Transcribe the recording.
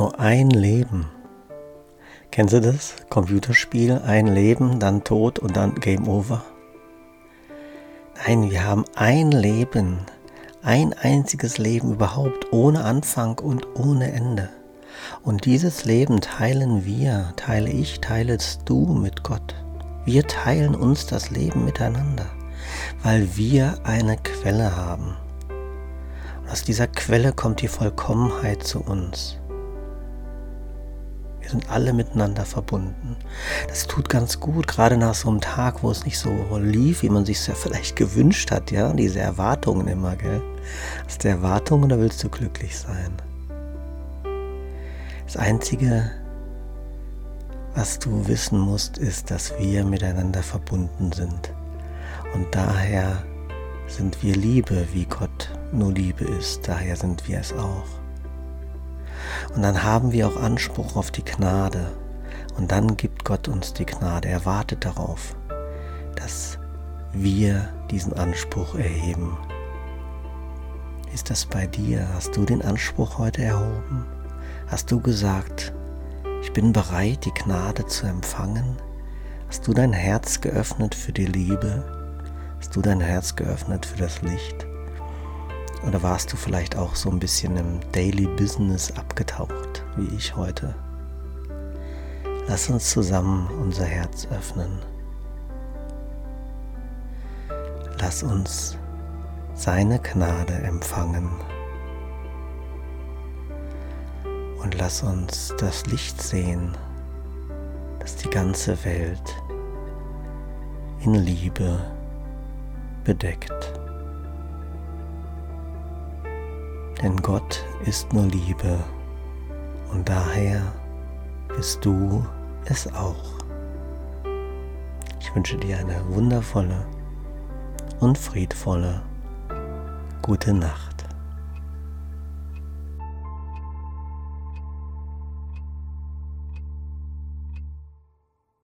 nur ein Leben. Kennst du das? Computerspiel, ein Leben, dann Tod und dann Game Over. Nein, wir haben ein Leben, ein einziges Leben überhaupt, ohne Anfang und ohne Ende. Und dieses Leben teilen wir, teile ich, teilest du mit Gott. Wir teilen uns das Leben miteinander, weil wir eine Quelle haben. Aus dieser Quelle kommt die Vollkommenheit zu uns. Wir sind alle miteinander verbunden. Das tut ganz gut, gerade nach so einem Tag, wo es nicht so lief, wie man sich es ja vielleicht gewünscht hat, ja, diese Erwartungen immer, gell? Hast du Erwartungen oder willst du glücklich sein? Das Einzige, was du wissen musst, ist, dass wir miteinander verbunden sind. Und daher sind wir Liebe, wie Gott nur Liebe ist. Daher sind wir es auch. Und dann haben wir auch Anspruch auf die Gnade. Und dann gibt Gott uns die Gnade. Er wartet darauf, dass wir diesen Anspruch erheben. Ist das bei dir? Hast du den Anspruch heute erhoben? Hast du gesagt, ich bin bereit, die Gnade zu empfangen? Hast du dein Herz geöffnet für die Liebe? Hast du dein Herz geöffnet für das Licht? Oder warst du vielleicht auch so ein bisschen im Daily Business abgetaucht, wie ich heute? Lass uns zusammen unser Herz öffnen. Lass uns seine Gnade empfangen. Und lass uns das Licht sehen, das die ganze Welt in Liebe bedeckt. Denn Gott ist nur Liebe und daher bist du es auch. Ich wünsche dir eine wundervolle und friedvolle gute Nacht.